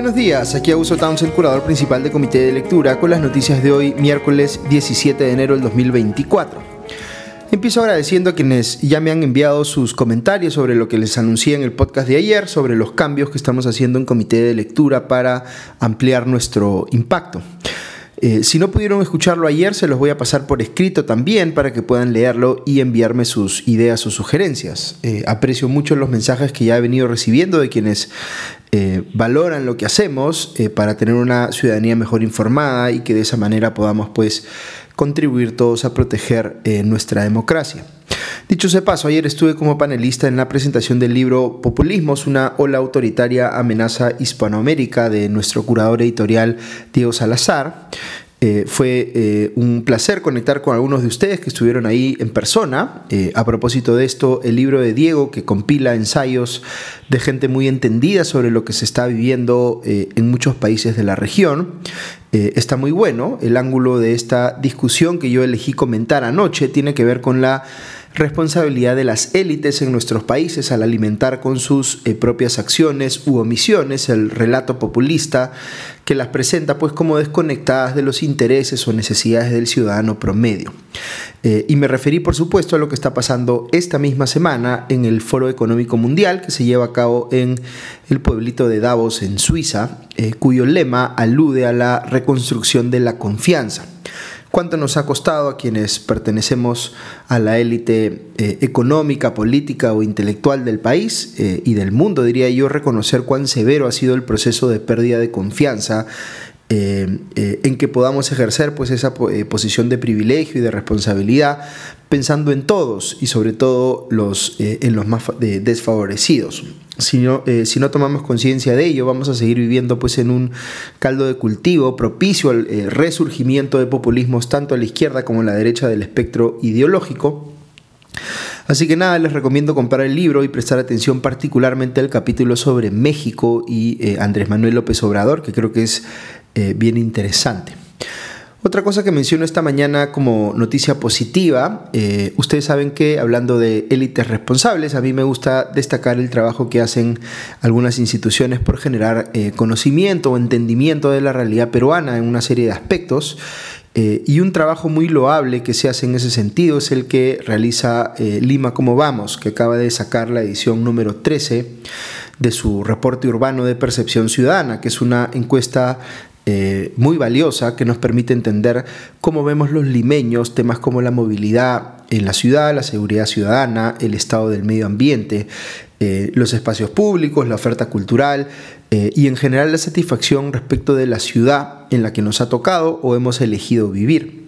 Buenos días, aquí Augusto Townsend, curador principal de Comité de Lectura, con las noticias de hoy, miércoles 17 de enero del 2024. Empiezo agradeciendo a quienes ya me han enviado sus comentarios sobre lo que les anuncié en el podcast de ayer, sobre los cambios que estamos haciendo en Comité de Lectura para ampliar nuestro impacto. Eh, si no pudieron escucharlo ayer, se los voy a pasar por escrito también para que puedan leerlo y enviarme sus ideas o sugerencias. Eh, aprecio mucho los mensajes que ya he venido recibiendo de quienes eh, valoran lo que hacemos para tener una ciudadanía mejor informada y que de esa manera podamos pues contribuir todos a proteger nuestra democracia. Dicho ese paso, ayer estuve como panelista en la presentación del libro Populismos, una ola autoritaria amenaza Hispanoamérica de nuestro curador editorial Diego Salazar. Eh, fue eh, un placer conectar con algunos de ustedes que estuvieron ahí en persona. Eh, a propósito de esto, el libro de Diego, que compila ensayos de gente muy entendida sobre lo que se está viviendo en muchos países de la región, está muy bueno. El ángulo de esta discusión que yo elegí comentar anoche tiene que ver con la responsabilidad de las élites en nuestros países al alimentar con sus eh, propias acciones u omisiones el relato populista que las presenta pues como desconectadas de los intereses o necesidades del ciudadano promedio. Eh, y me referí por supuesto a lo que está pasando esta misma semana en el Foro Económico Mundial que se lleva a cabo en el pueblito de Davos en Suiza, eh, cuyo lema alude a la reconstrucción de la confianza cuánto nos ha costado a quienes pertenecemos a la élite eh, económica, política o intelectual del país eh, y del mundo, diría yo, reconocer cuán severo ha sido el proceso de pérdida de confianza eh, en que podamos ejercer pues, esa posición de privilegio y de responsabilidad, pensando en todos y sobre todo los, en los más desfavorecidos si no, eh, si no tomamos conciencia de ello, vamos a seguir viviendo pues, en un caldo de cultivo propicio al eh, resurgimiento de populismos tanto a la izquierda como a la derecha del espectro ideológico. Así que nada, les recomiendo comprar el libro y prestar atención particularmente al capítulo sobre México y eh, Andrés Manuel López Obrador, que creo que es bien interesante. Otra cosa que menciono esta mañana como noticia positiva, eh, ustedes saben que hablando de élites responsables, a mí me gusta destacar el trabajo que hacen algunas instituciones por generar eh, conocimiento o entendimiento de la realidad peruana en una serie de aspectos. Eh, y un trabajo muy loable que se hace en ese sentido es el que realiza Lima Como Vamos, que acaba de sacar la edición número 13 de su reporte urbano de percepción ciudadana, que es una encuesta eh, muy valiosa que nos permite entender cómo vemos los limeños temas como la movilidad en la ciudad, la seguridad ciudadana, el estado del medio ambiente, eh, los espacios públicos, la oferta cultural eh, y en general la satisfacción respecto de la ciudad en la que nos ha tocado o hemos elegido vivir.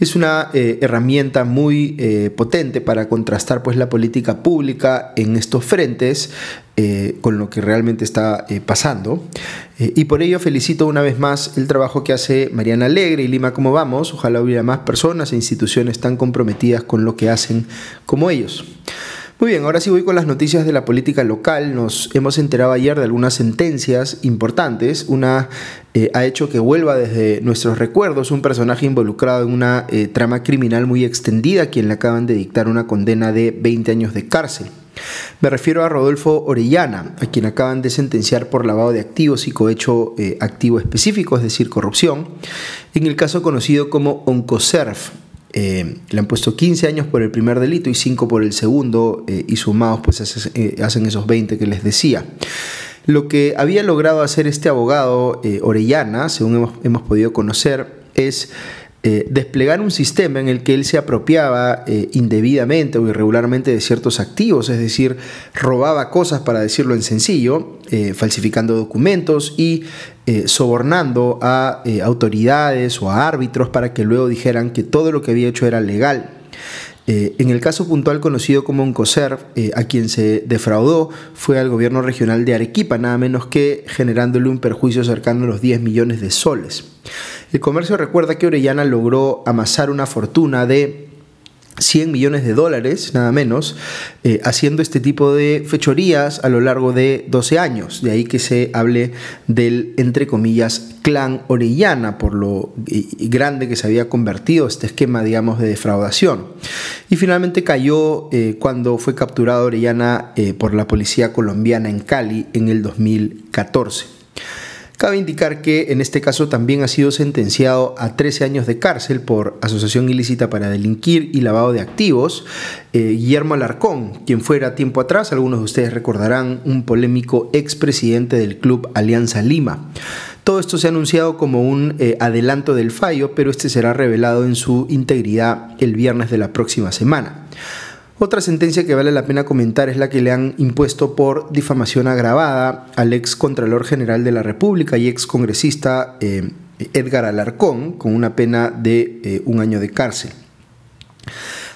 Es una eh, herramienta muy potente para contrastar pues, la política pública en estos frentes con lo que realmente está pasando. y por ello felicito una vez más el trabajo que hace Mariana Alegre y Lima Como Vamos. Ojalá hubiera más personas e instituciones tan comprometidas con lo que hacen como ellos. Muy bien, ahora sí voy con las noticias de la política local. Nos hemos enterado ayer de algunas sentencias importantes. Una eh, ha hecho que vuelva desde nuestros recuerdos un personaje involucrado en una eh, trama criminal muy extendida, quien le acaban de dictar una condena de 20 años de cárcel. Me refiero a Rodolfo Orellana, a quien acaban de sentenciar por lavado de activos y cohecho eh, activo específico, es decir, corrupción, en el caso conocido como Oncoserv, eh, le han puesto 15 años por el primer delito y 5 por el segundo eh, y sumados pues eh, hacen esos 20 que les decía. Lo que había logrado hacer este abogado Orellana, según hemos, hemos podido conocer, es eh, desplegar un sistema en el que él se apropiaba eh, indebidamente o irregularmente de ciertos activos, es decir, robaba cosas, para decirlo en sencillo, eh, falsificando documentos y sobornando a autoridades o a árbitros para que luego dijeran que todo lo que había hecho era legal. En el caso puntual conocido como un eh, a quien se defraudó fue al gobierno regional de Arequipa, nada menos que generándole un perjuicio cercano a los 10 millones de soles. El comercio recuerda que Orellana logró amasar una fortuna de 100 millones de dólares, nada menos, eh, haciendo este tipo de fechorías a lo largo de 12 años. De ahí que se hable del, entre comillas, clan Orellana, por lo grande que se había convertido este esquema, digamos, de defraudación. Y finalmente cayó eh, cuando fue capturado Orellana eh, por la policía colombiana en Cali en el 2014. Cabe indicar que en este caso también ha sido sentenciado a 13 años de cárcel por asociación ilícita para delinquir y lavado de activos eh, Guillermo Alarcón, quien fuera tiempo atrás, algunos de ustedes recordarán, un polémico expresidente del club Alianza Lima. Todo esto se ha anunciado como un eh, adelanto del fallo, pero este será revelado en su integridad el viernes de la próxima semana. Otra sentencia que vale la pena comentar es la que le han impuesto por difamación agravada al ex Contralor General de la República y ex congresista eh, Edgar Alarcón, con una pena de eh, un año de cárcel.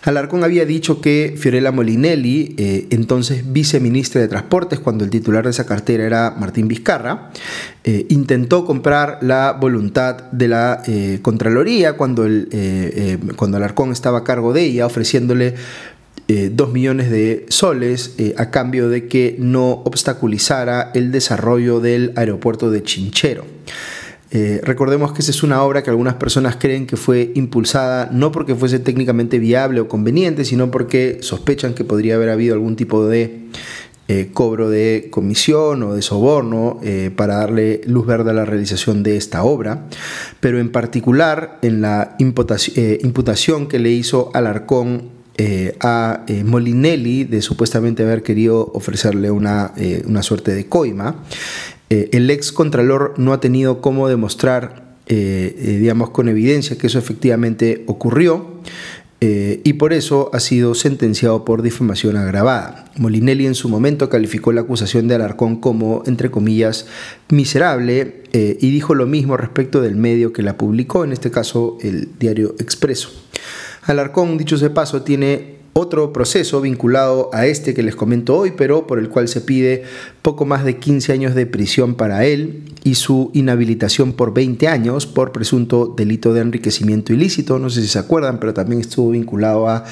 Alarcón había dicho que Fiorella Molinelli, eh, entonces viceministra de Transportes, cuando el titular de esa cartera era Martín Vizcarra, intentó comprar la voluntad de la Contraloría cuando, el, cuando Alarcón estaba a cargo de ella, ofreciéndole eh, dos millones de soles eh, a cambio de que no obstaculizara el desarrollo del aeropuerto de Chinchero. Eh, recordemos que esa es una obra que algunas personas creen que fue impulsada no porque fuese técnicamente viable o conveniente, sino porque sospechan que podría haber habido algún tipo de cobro de comisión o de soborno para darle luz verde a la realización de esta obra, pero en particular en la imputación que le hizo Alarcón eh, a eh, Molinelli de supuestamente haber querido ofrecerle una, eh, una suerte de coima. el ex contralor no ha tenido cómo demostrar, digamos, con evidencia que eso efectivamente ocurrió. y por eso ha sido sentenciado por difamación agravada. Molinelli en su momento calificó la acusación de Alarcón como, entre comillas, miserable y dijo lo mismo respecto del medio que la publicó, en este caso el diario Expreso. Alarcón, dicho de paso, tiene otro proceso vinculado a este que les comento hoy, pero por el cual se pide poco más de 15 años de prisión para él y su inhabilitación por 20 años por presunto delito de enriquecimiento ilícito. No sé si se acuerdan, pero también estuvo vinculado a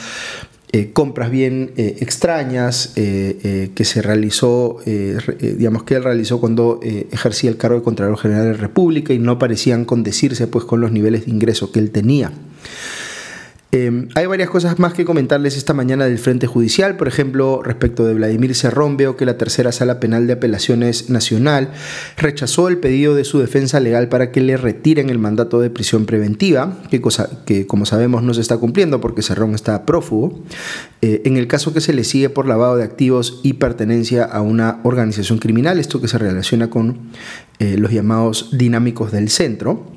eh, compras bien eh, extrañas eh, que se realizó, digamos que él realizó cuando ejercía el cargo de Contralor General de la República y no parecían condecirse pues con los niveles de ingreso que él tenía. Em, hay varias cosas más que comentarles esta mañana del Frente Judicial, por ejemplo, respecto de Vladimir Cerrón, veo que la tercera sala penal de apelaciones nacional rechazó el pedido de su defensa legal para que le retiren el mandato de prisión preventiva, que, cosa, que como sabemos no se está cumpliendo porque Cerrón está prófugo, eh, en el caso que se le sigue por lavado de activos y pertenencia a una organización criminal, esto que se relaciona con eh, los llamados dinámicos del centro.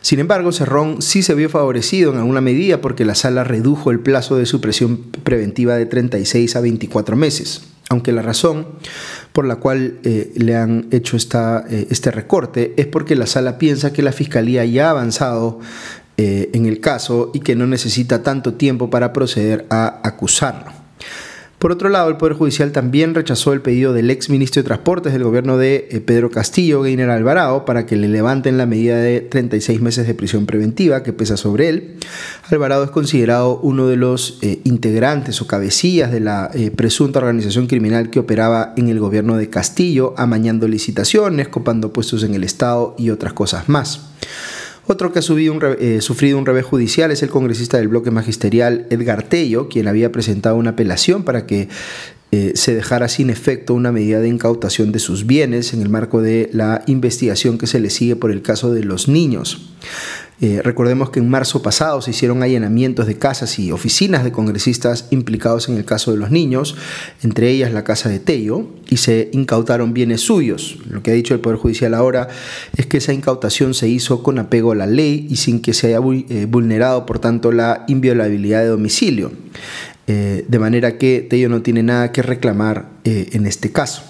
Sin embargo, Cerrón sí se vio favorecido en alguna medida porque la sala redujo el plazo de supresión preventiva de 36 a 24 meses, aunque la razón por la cual eh, le han hecho esta, eh, este recorte es porque la sala piensa que la Fiscalía ya ha avanzado eh, en el caso y que no necesita tanto tiempo para proceder a acusarlo. Por otro lado, el Poder Judicial también rechazó el pedido del ex ministro de Transportes del gobierno de eh, Pedro Castillo, Gainer Alvarado, para que le levanten la medida de 36 meses de prisión preventiva que pesa sobre él. Alvarado es considerado uno de los eh, integrantes o cabecillas de la eh, presunta organización criminal que operaba en el gobierno de Castillo, amañando licitaciones, copando puestos en el Estado y otras cosas más. Otro que ha eh, sufrido un revés judicial es el congresista del bloque magisterial Edgar Tello, quien había presentado una apelación para que eh, se dejara sin efecto una medida de incautación de sus bienes en el marco de la investigación que se le sigue por el caso de los niños. Eh, recordemos que en marzo pasado se hicieron allanamientos de casas y oficinas de congresistas implicados en el caso de los niños, entre ellas la casa de Tello, y se incautaron bienes suyos. Lo que ha dicho el Poder Judicial ahora es que esa incautación se hizo con apego a la ley y sin que se haya eh, vulnerado, por tanto, la inviolabilidad de domicilio. Eh, de manera que Tello no tiene nada que reclamar en este caso.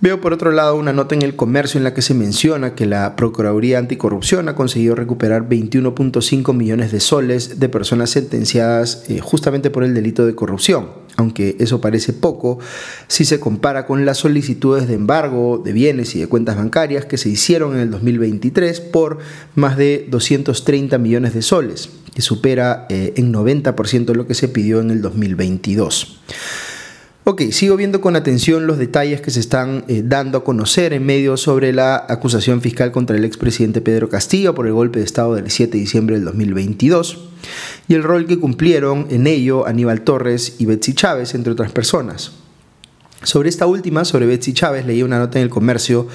Veo por otro lado una nota en el comercio en la que se menciona que la Procuraduría Anticorrupción ha conseguido recuperar 21.5 millones de soles de personas sentenciadas eh, justamente por el delito de corrupción, aunque eso parece poco si se compara con las solicitudes de embargo de bienes y de cuentas bancarias que se hicieron en el 2023 por más de 230 millones de soles, que supera eh, en 90% lo que se pidió en el 2022. Ok, sigo viendo con atención los detalles que se están eh, dando a conocer en medio sobre la acusación fiscal contra el expresidente Pedro Castillo por el golpe de Estado del 7 de diciembre del 2022 y el rol que cumplieron en ello Aníbal Torres y Betsy Chávez, entre otras personas. Sobre esta última, sobre Betsy Chávez, leí una nota en el comercio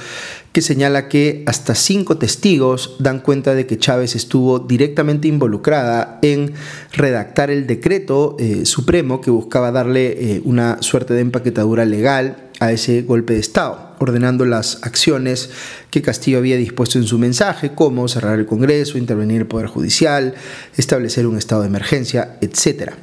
que señala que hasta cinco testigos dan cuenta de que Chávez estuvo directamente involucrada en redactar el decreto eh, supremo que buscaba darle eh, una suerte de empaquetadura legal a ese golpe de Estado, ordenando las acciones que Castillo había dispuesto en su mensaje, como cerrar el Congreso, intervenir el Poder Judicial, establecer un estado de emergencia, etc.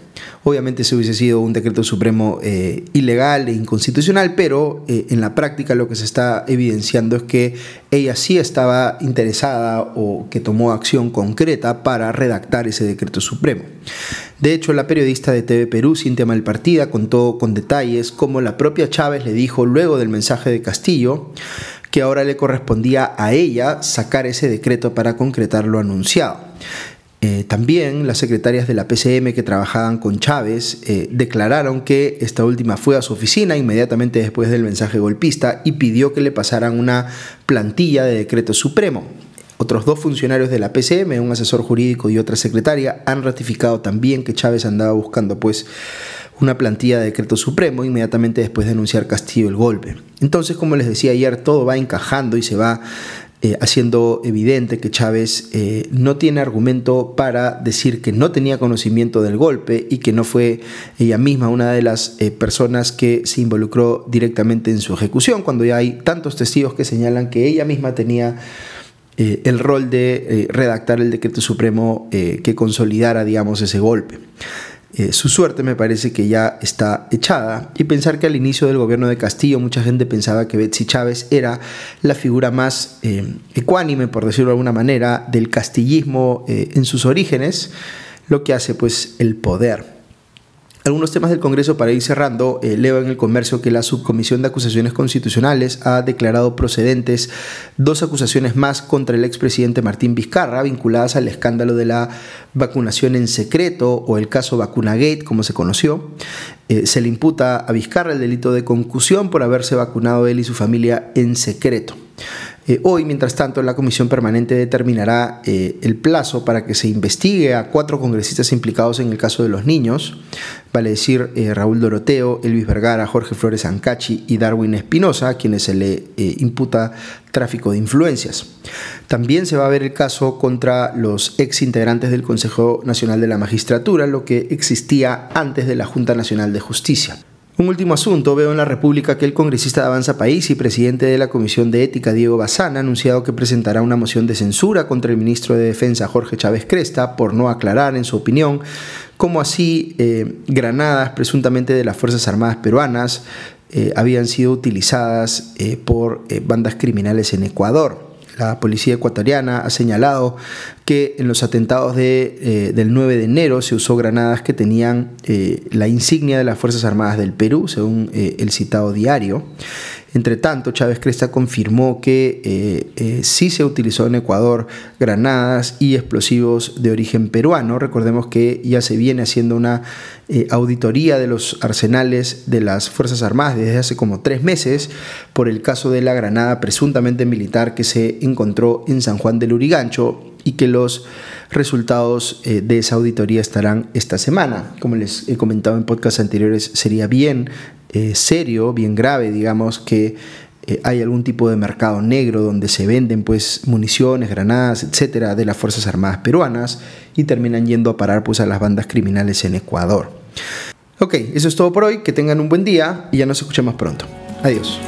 Obviamente se hubiese sido un decreto supremo eh, ilegal e inconstitucional, pero eh, en la práctica lo que se está evidenciando es que ella sí estaba interesada o que tomó acción concreta para redactar ese decreto supremo. De hecho, la periodista de TV Perú, Cintia Malpartida, contó con detalles cómo la propia Chávez le dijo luego del mensaje de Castillo que ahora le correspondía a ella sacar ese decreto para concretar lo anunciado. Eh, también las secretarias de la PCM que trabajaban con Chávez eh, declararon que esta última fue a su oficina inmediatamente después del mensaje golpista y pidió que le pasaran una plantilla de decreto supremo. Otros dos funcionarios de la PCM, un asesor jurídico y otra secretaria, han ratificado también que Chávez andaba buscando pues una plantilla de decreto supremo inmediatamente después de anunciar Castillo el golpe. Entonces, como les decía ayer, todo va encajando y se va eh, haciendo evidente que Chávez eh, no tiene argumento para decir que no tenía conocimiento del golpe y que no fue ella misma una de las eh, personas que se involucró directamente en su ejecución, cuando ya hay tantos testigos que señalan que ella misma tenía el rol de redactar el decreto supremo que consolidara, digamos, ese golpe. Eh, su suerte me parece que ya está echada y pensar que al inicio del gobierno de Castillo mucha gente pensaba que Betsy Chávez era la figura más eh, ecuánime, por decirlo de alguna manera, del castillismo eh, en sus orígenes, lo que hace pues el poder. Algunos temas del Congreso para ir cerrando. Eh, leo en el comercio que la Subcomisión de Acusaciones Constitucionales ha declarado procedentes dos acusaciones más contra el expresidente Martín Vizcarra vinculadas al escándalo de la vacunación en secreto o el caso Vacunagate, como se conoció. Eh, se le imputa a Vizcarra el delito de concusión por haberse vacunado él y su familia en secreto. Eh, hoy, mientras tanto, la comisión permanente determinará el plazo para que se investigue a cuatro congresistas implicados en el caso de los niños, vale decir eh, Raúl Doroteo, Elvis Vergara, Jorge Flores Ancachi y Darwin Espinosa, quienes se le imputa tráfico de influencias. También se va a ver el caso contra los ex integrantes del Consejo Nacional de la Magistratura, lo que existía antes de la Junta Nacional de Justicia. Un último asunto, veo en la República que el congresista de Avanza País y presidente de la Comisión de Ética, Diego Bazán, ha anunciado que presentará una moción de censura contra el ministro de Defensa, Jorge Chávez Cresta, por no aclarar, en su opinión, cómo así eh, granadas presuntamente de las Fuerzas Armadas peruanas eh, habían sido utilizadas eh, por bandas criminales en Ecuador. La policía ecuatoriana ha señalado que en los atentados de, del 9 de enero se usó granadas que tenían la insignia de las Fuerzas Armadas del Perú, según el citado diario. Entre tanto, Chávez Cresta confirmó que eh, eh, sí se utilizó en Ecuador granadas y explosivos de origen peruano. Recordemos que ya se viene haciendo una eh, auditoría de los arsenales de las Fuerzas Armadas desde hace como tres meses por el caso de la granada presuntamente militar que se encontró en San Juan del Urigancho y que los resultados de esa auditoría estarán esta semana. Como les he comentado en podcasts anteriores, sería bien eh, serio, bien grave, digamos, que eh, hay algún tipo de mercado negro donde se venden pues municiones, granadas, etcétera, de las Fuerzas Armadas peruanas y terminan yendo a parar pues a las bandas criminales en Ecuador. Ok, eso es todo por hoy, que tengan un buen día y ya nos escuchamos pronto. Adiós.